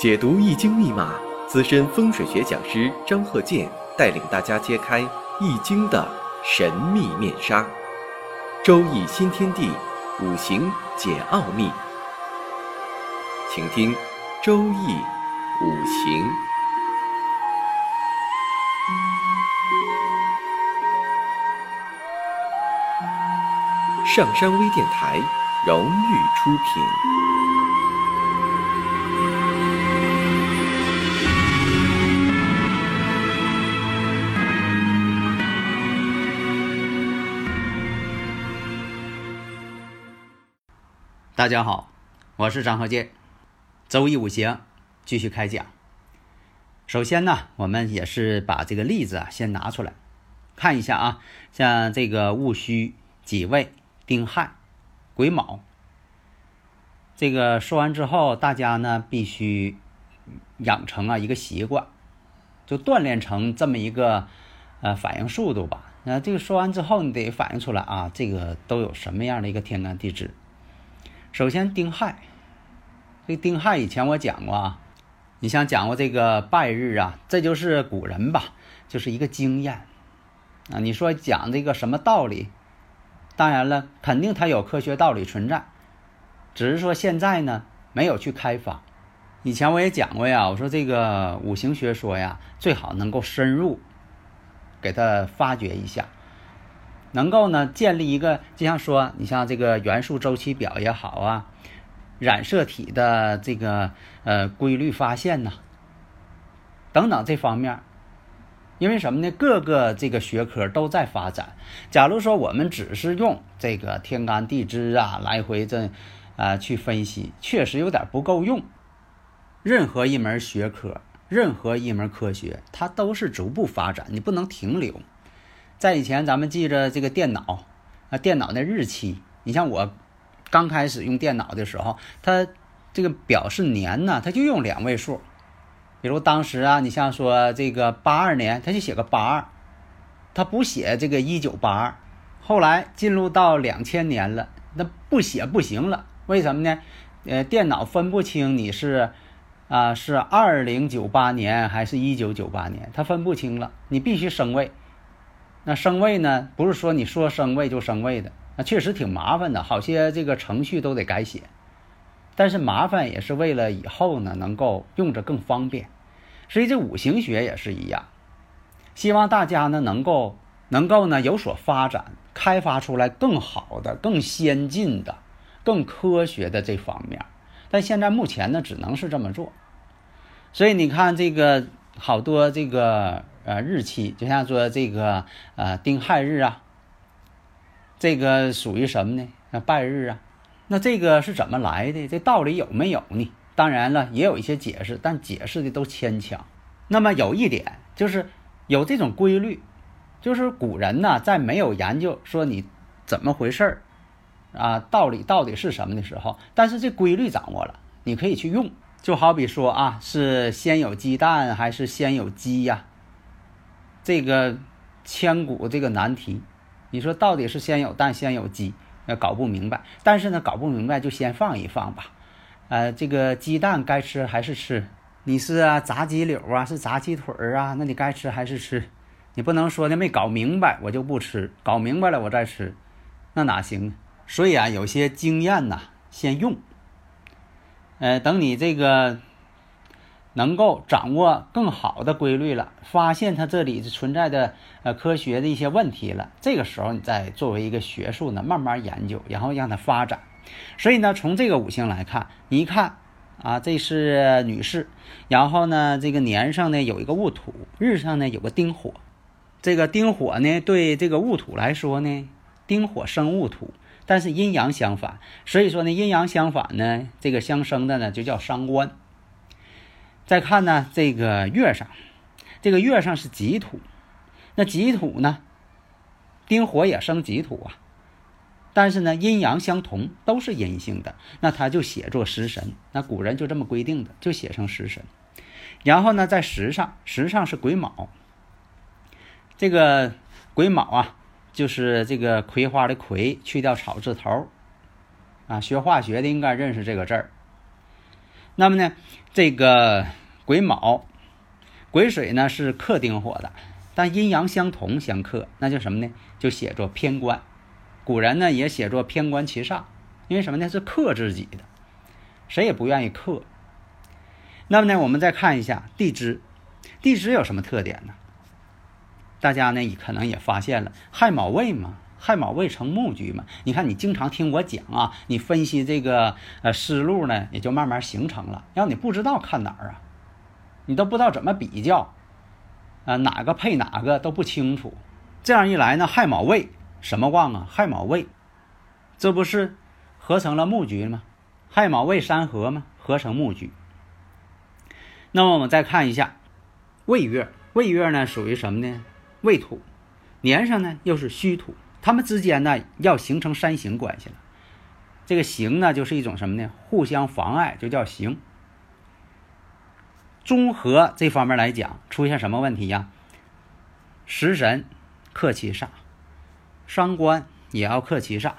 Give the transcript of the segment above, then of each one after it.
解读易经密码，资深风水学讲师张鹤剑带领大家揭开易经的神秘面纱。周易新天地，五行解奥秘。请听周易五行。上山微电台荣誉出品。大家好，我是张和建，周易五行继续开讲。首先呢，我们也是把这个例子啊先拿出来看一下啊，像这个戊戌、己未、丁亥、癸卯。这个说完之后，大家呢必须养成啊一个习惯，就锻炼成这么一个呃反应速度吧。那这个说完之后，你得反应出来啊，这个都有什么样的一个天干地支。首先，丁亥，这丁亥以前我讲过啊，你像讲过这个拜日啊，这就是古人吧，就是一个经验啊。你说讲这个什么道理？当然了，肯定它有科学道理存在，只是说现在呢没有去开发。以前我也讲过呀，我说这个五行学说呀，最好能够深入给它发掘一下。能够呢建立一个，就像说你像这个元素周期表也好啊，染色体的这个呃规律发现呐，等等这方面，因为什么呢？各个这个学科都在发展。假如说我们只是用这个天干地支啊来回这啊去分析，确实有点不够用。任何一门学科，任何一门科学，它都是逐步发展，你不能停留。在以前，咱们记着这个电脑啊，电脑的日期。你像我刚开始用电脑的时候，它这个表示年呢，它就用两位数。比如当时啊，你像说这个八二年，它就写个八二，它不写这个一九八二。后来进入到两千年了，那不写不行了。为什么呢？呃，电脑分不清你是啊是二零九八年还是一九九八年，它分不清了，你必须升位。那升位呢？不是说你说升位就升位的，那确实挺麻烦的，好些这个程序都得改写。但是麻烦也是为了以后呢能够用着更方便。所以这五行学也是一样，希望大家呢能够能够呢有所发展，开发出来更好的、更先进的、更科学的这方面。但现在目前呢只能是这么做。所以你看这个好多这个。呃，日期就像说这个呃丁亥日啊，这个属于什么呢？那拜日啊，那这个是怎么来的？这道理有没有呢？当然了，也有一些解释，但解释的都牵强。那么有一点就是有这种规律，就是古人呢在没有研究说你怎么回事儿啊，道理到底是什么的时候，但是这规律掌握了，你可以去用。就好比说啊，是先有鸡蛋还是先有鸡呀？这个千古这个难题，你说到底是先有蛋先有鸡？呃，搞不明白。但是呢，搞不明白就先放一放吧。呃，这个鸡蛋该吃还是吃？你是啊炸鸡柳啊，是炸鸡腿儿啊？那你该吃还是吃？你不能说呢没搞明白我就不吃，搞明白了我再吃，那哪行？所以啊，有些经验呐，先用。呃，等你这个。能够掌握更好的规律了，发现它这里存在的呃科学的一些问题了，这个时候你再作为一个学术呢慢慢研究，然后让它发展。所以呢，从这个五行来看，你一看啊，这是女士，然后呢，这个年上呢有一个戊土，日上呢有个丁火，这个丁火呢对这个戊土来说呢，丁火生戊土，但是阴阳相反，所以说呢阴阳相反呢，这个相生的呢就叫伤官。再看呢，这个月上，这个月上是己土，那己土呢，丁火也生己土啊，但是呢，阴阳相同，都是阴性的，那他就写作食神，那古人就这么规定的，就写成食神。然后呢，在时上，时上是癸卯，这个癸卯啊，就是这个葵花的葵，去掉草字头，啊，学化学的应该认识这个字儿。那么呢，这个癸卯、癸水呢是克丁火的，但阴阳相同相克，那叫什么呢？就写作偏官。古人呢也写作偏官其上，因为什么呢？是克自己的，谁也不愿意克。那么呢，我们再看一下地支，地支有什么特点呢？大家呢，可能也发现了亥卯未嘛，亥卯未成木局嘛。你看，你经常听我讲啊，你分析这个呃思路呢，也就慢慢形成了。要你不知道看哪儿啊，你都不知道怎么比较，啊哪个配哪个都不清楚。这样一来呢，亥卯未什么旺啊？亥卯未，这不是合成了木局吗？亥卯未三合吗？合成木局。那么我们再看一下未月，未月呢属于什么呢？未土，年上呢又是戌土，它们之间呢要形成三刑关系了。这个刑呢就是一种什么呢？互相妨碍，就叫刑。综合这方面来讲，出现什么问题呀？食神克其煞，伤官也要克其煞，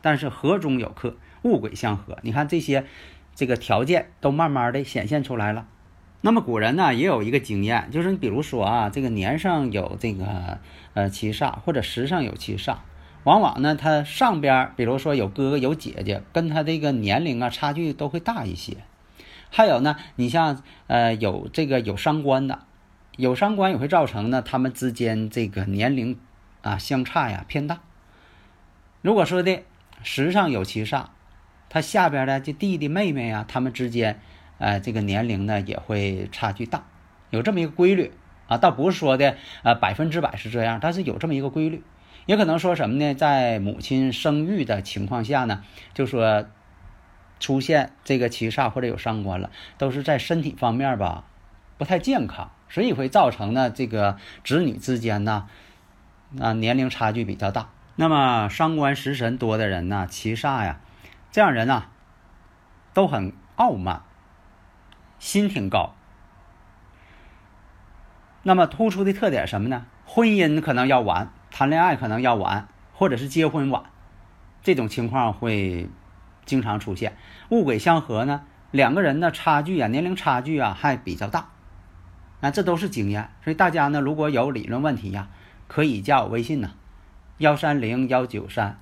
但是合中有克，物癸相合。你看这些这个条件都慢慢的显现出来了。那么古人呢也有一个经验，就是你比如说啊，这个年上有这个呃七煞，或者时上有七煞，往往呢他上边比如说有哥哥有姐姐，跟他这个年龄啊差距都会大一些。还有呢，你像呃有这个有伤官的，有伤官也会造成呢他们之间这个年龄啊相差呀偏大。如果说的时上有七煞，他下边的这弟弟妹妹呀，他们之间。呃，这个年龄呢也会差距大，有这么一个规律啊，倒不是说的呃百分之百是这样，但是有这么一个规律，也可能说什么呢？在母亲生育的情况下呢，就说出现这个七煞或者有伤官了，都是在身体方面吧不太健康，所以会造成呢这个子女之间呢啊年龄差距比较大。那么伤官食神多的人呢，七煞呀，这样人呢都很傲慢。心挺高，那么突出的特点什么呢？婚姻可能要晚，谈恋爱可能要晚，或者是结婚晚，这种情况会经常出现。物癸相合呢，两个人的差距啊，年龄差距啊还比较大，那，这都是经验。所以大家呢，如果有理论问题呀，可以加我微信呢，幺三零幺九三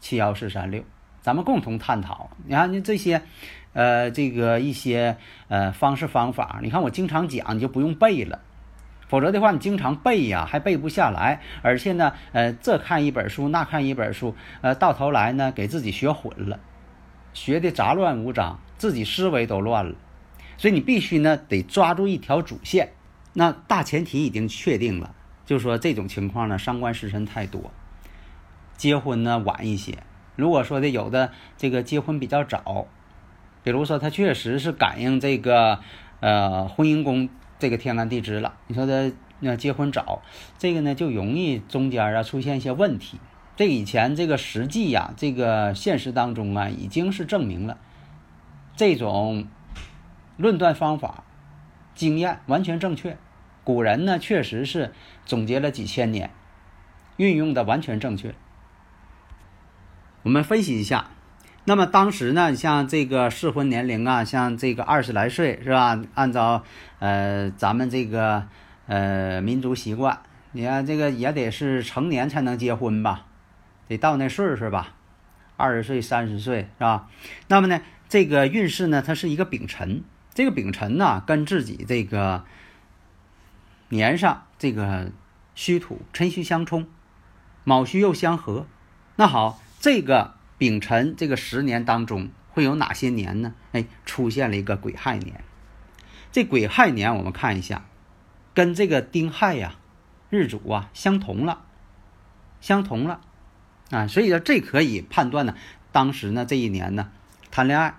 七幺四三六，咱们共同探讨。你看，你这些。呃，这个一些呃方式方法，你看我经常讲，你就不用背了，否则的话你经常背呀，还背不下来，而且呢，呃，这看一本书，那看一本书，呃，到头来呢，给自己学混了，学的杂乱无章，自己思维都乱了，所以你必须呢得抓住一条主线，那大前提已经确定了，就说这种情况呢，伤官食神太多，结婚呢晚一些，如果说的有的这个结婚比较早。比如说，他确实是感应这个，呃，婚姻宫这个天干地支了。你说的那结婚早，这个呢就容易中间啊出现一些问题。这以前这个实际呀，这个现实当中啊，已经是证明了这种论断方法、经验完全正确。古人呢确实是总结了几千年，运用的完全正确。我们分析一下。那么当时呢，像这个适婚年龄啊，像这个二十来岁是吧？按照呃咱们这个呃民族习惯，你看这个也得是成年才能结婚吧，得到那岁数吧，二十岁、三十岁是吧？那么呢，这个运势呢，它是一个丙辰，这个丙辰呢跟自己这个年上这个戌土辰戌相冲，卯戌又相合，那好，这个。丙辰这个十年当中会有哪些年呢？哎，出现了一个癸亥年。这癸亥年我们看一下，跟这个丁亥呀日主啊相同了，相同了啊，所以说这可以判断呢，当时呢这一年呢谈恋爱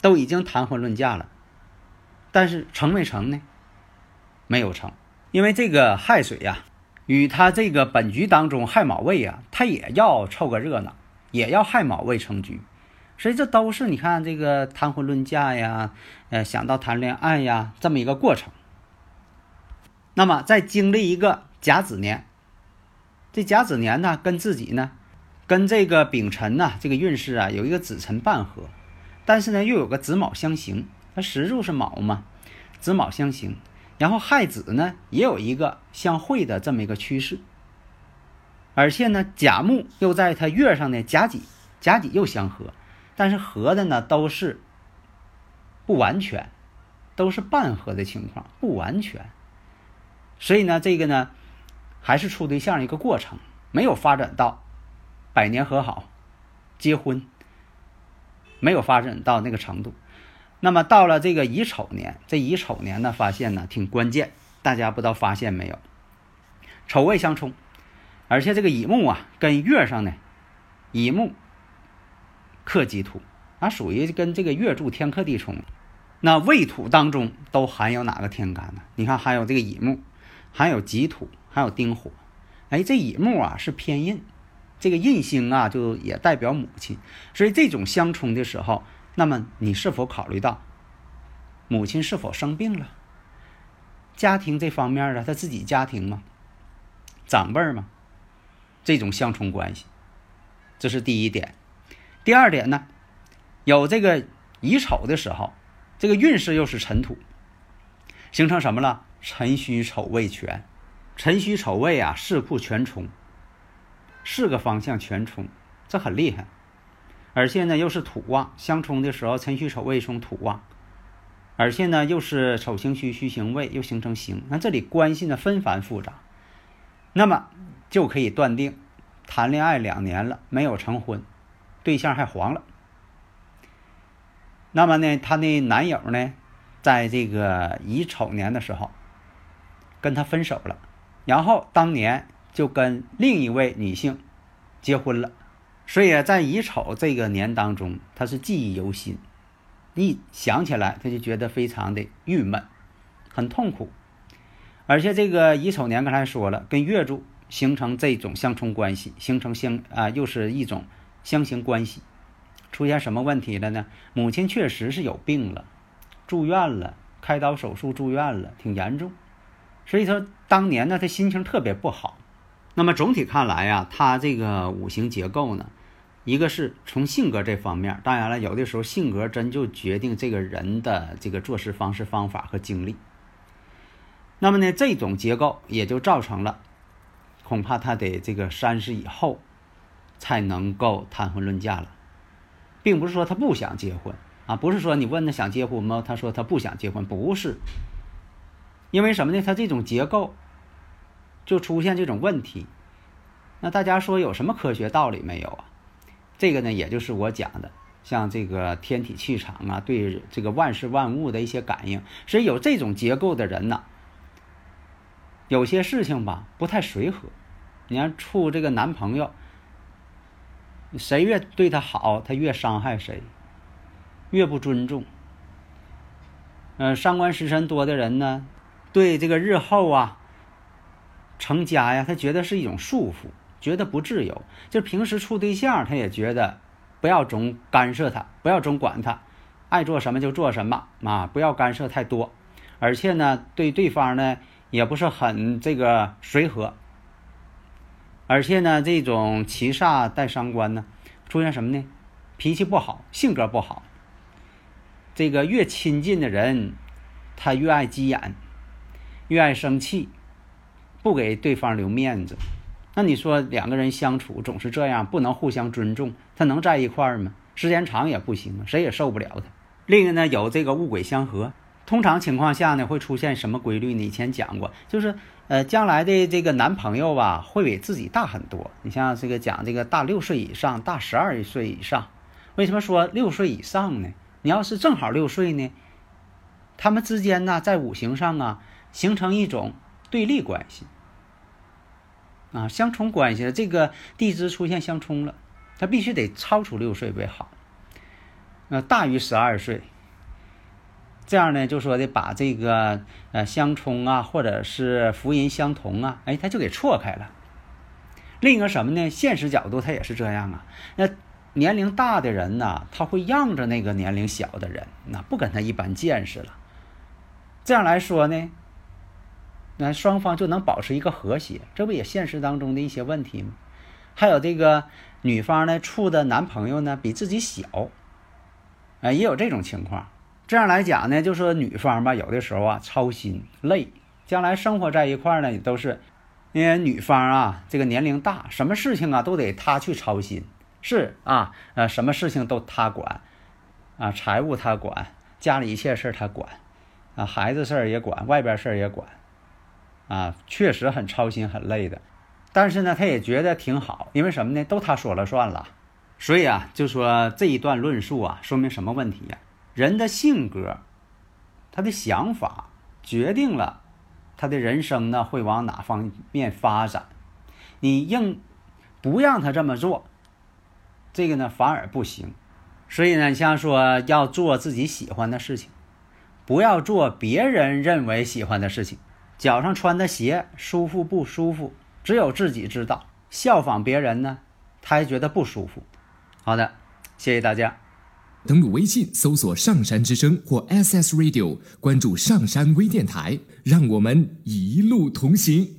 都已经谈婚论嫁了，但是成没成呢？没有成，因为这个亥水呀与他这个本局当中亥卯未啊，他也要凑个热闹。也要亥卯未成局，所以这都是你看这个谈婚论嫁呀，呃，想到谈恋爱呀这么一个过程。那么在经历一个甲子年，这甲子年呢，跟自己呢，跟这个丙辰呢，这个运势啊，有一个子辰半合，但是呢，又有个子卯相刑，它石柱是卯嘛，子卯相刑，然后亥子呢也有一个相会的这么一个趋势，而且呢甲木又在它月上呢甲己，甲己又相合，但是合的呢都是不完全，都是半合的情况，不完全，所以呢这个呢还是处对象一个过程，没有发展到百年和好、结婚，没有发展到那个程度。那么到了这个乙丑年，这乙丑年呢，发现呢挺关键，大家不知道发现没有？丑未相冲，而且这个乙木啊，跟月上呢，乙木克己土，啊，属于跟这个月柱天克地冲。那未土当中都含有哪个天干呢？你看，还有这个乙木，还有己土，还有丁火。哎，这乙木啊是偏印，这个印星啊就也代表母亲，所以这种相冲的时候。那么你是否考虑到母亲是否生病了？家庭这方面啊，他自己家庭吗？长辈吗？这种相冲关系，这是第一点。第二点呢，有这个乙丑的时候，这个运势又是辰土，形成什么了？辰戌丑未全，辰戌丑未啊，四库全冲，四个方向全冲，这很厉害。而且呢，又是土旺相冲的时候，辰戌丑未冲土旺，而且呢，又是丑行戌，戌行未，又形成刑。那这里关系呢纷繁复杂，那么就可以断定，谈恋爱两年了没有成婚，对象还黄了。那么呢，他的男友呢，在这个乙丑年的时候，跟他分手了，然后当年就跟另一位女性结婚了。所以啊，在乙丑这个年当中，他是记忆犹新，一想起来他就觉得非常的郁闷，很痛苦。而且这个乙丑年刚才说了，跟月柱形成这种相冲关系，形成相啊，又是一种相刑关系。出现什么问题了呢？母亲确实是有病了，住院了，开刀手术住院了，挺严重。所以说当年呢，他心情特别不好。那么总体看来呀，他这个五行结构呢。一个是从性格这方面，当然了，有的时候性格真就决定这个人的这个做事方式方法和经历。那么呢，这种结构也就造成了，恐怕他得这个三十以后才能够谈婚论嫁了，并不是说他不想结婚啊，不是说你问他想结婚吗？他说他不想结婚，不是，因为什么呢？他这种结构就出现这种问题。那大家说有什么科学道理没有啊？这个呢，也就是我讲的，像这个天体气场啊，对这个万事万物的一些感应，所以有这种结构的人呢，有些事情吧不太随和。你看处这个男朋友，谁越对他好，他越伤害谁，越不尊重。嗯，伤官食神多的人呢，对这个日后啊成家呀，他觉得是一种束缚。觉得不自由，就平时处对象，他也觉得不要总干涉他，不要总管他，爱做什么就做什么啊，不要干涉太多。而且呢，对对方呢也不是很这个随和。而且呢，这种七煞带伤官呢，出现什么呢？脾气不好，性格不好。这个越亲近的人，他越爱急眼，越爱生气，不给对方留面子。那你说两个人相处总是这样，不能互相尊重，他能在一块儿吗？时间长也不行，谁也受不了他。另一个呢，有这个物鬼相合，通常情况下呢，会出现什么规律呢？以前讲过，就是呃，将来的这个男朋友吧，会比自己大很多。你像这个讲这个大六岁以上，大十二岁以上，为什么说六岁以上呢？你要是正好六岁呢，他们之间呢，在五行上啊，形成一种对立关系。啊，相冲关系，这个地支出现相冲了，他必须得超出六岁为好，呃，大于十二岁，这样呢，就说的把这个呃相冲啊，或者是福音相同啊，哎，他就给错开了。另一个什么呢？现实角度，他也是这样啊。那年龄大的人呢，他会让着那个年龄小的人，那不跟他一般见识了。这样来说呢？那双方就能保持一个和谐，这不也现实当中的一些问题吗？还有这个女方呢，处的男朋友呢比自己小，啊，也有这种情况，这样来讲呢，就说女方吧，有的时候啊操心累，将来生活在一块儿呢，也都是因为女方啊这个年龄大，什么事情啊都得她去操心，是啊，呃，什么事情都她管，啊，财务她管，家里一切事儿她管，啊，孩子事儿也管，外边事儿也管，啊，确实很操心很累的，但是呢，他也觉得挺好，因为什么呢？都他说了算了，所以啊，就说这一段论述啊，说明什么问题呀？人的性格，他的想法决定了他的人生呢会往哪方面发展。你硬不让他这么做，这个呢反而不行。所以呢，像说要做自己喜欢的事情，不要做别人认为喜欢的事情。脚上穿的鞋舒服不舒服，只有自己知道。效仿别人呢，他还觉得不舒服。好的，谢谢大家。登录微信搜索“上山之声”或 “SS Radio”，关注“上山微电台”，让我们一路同行。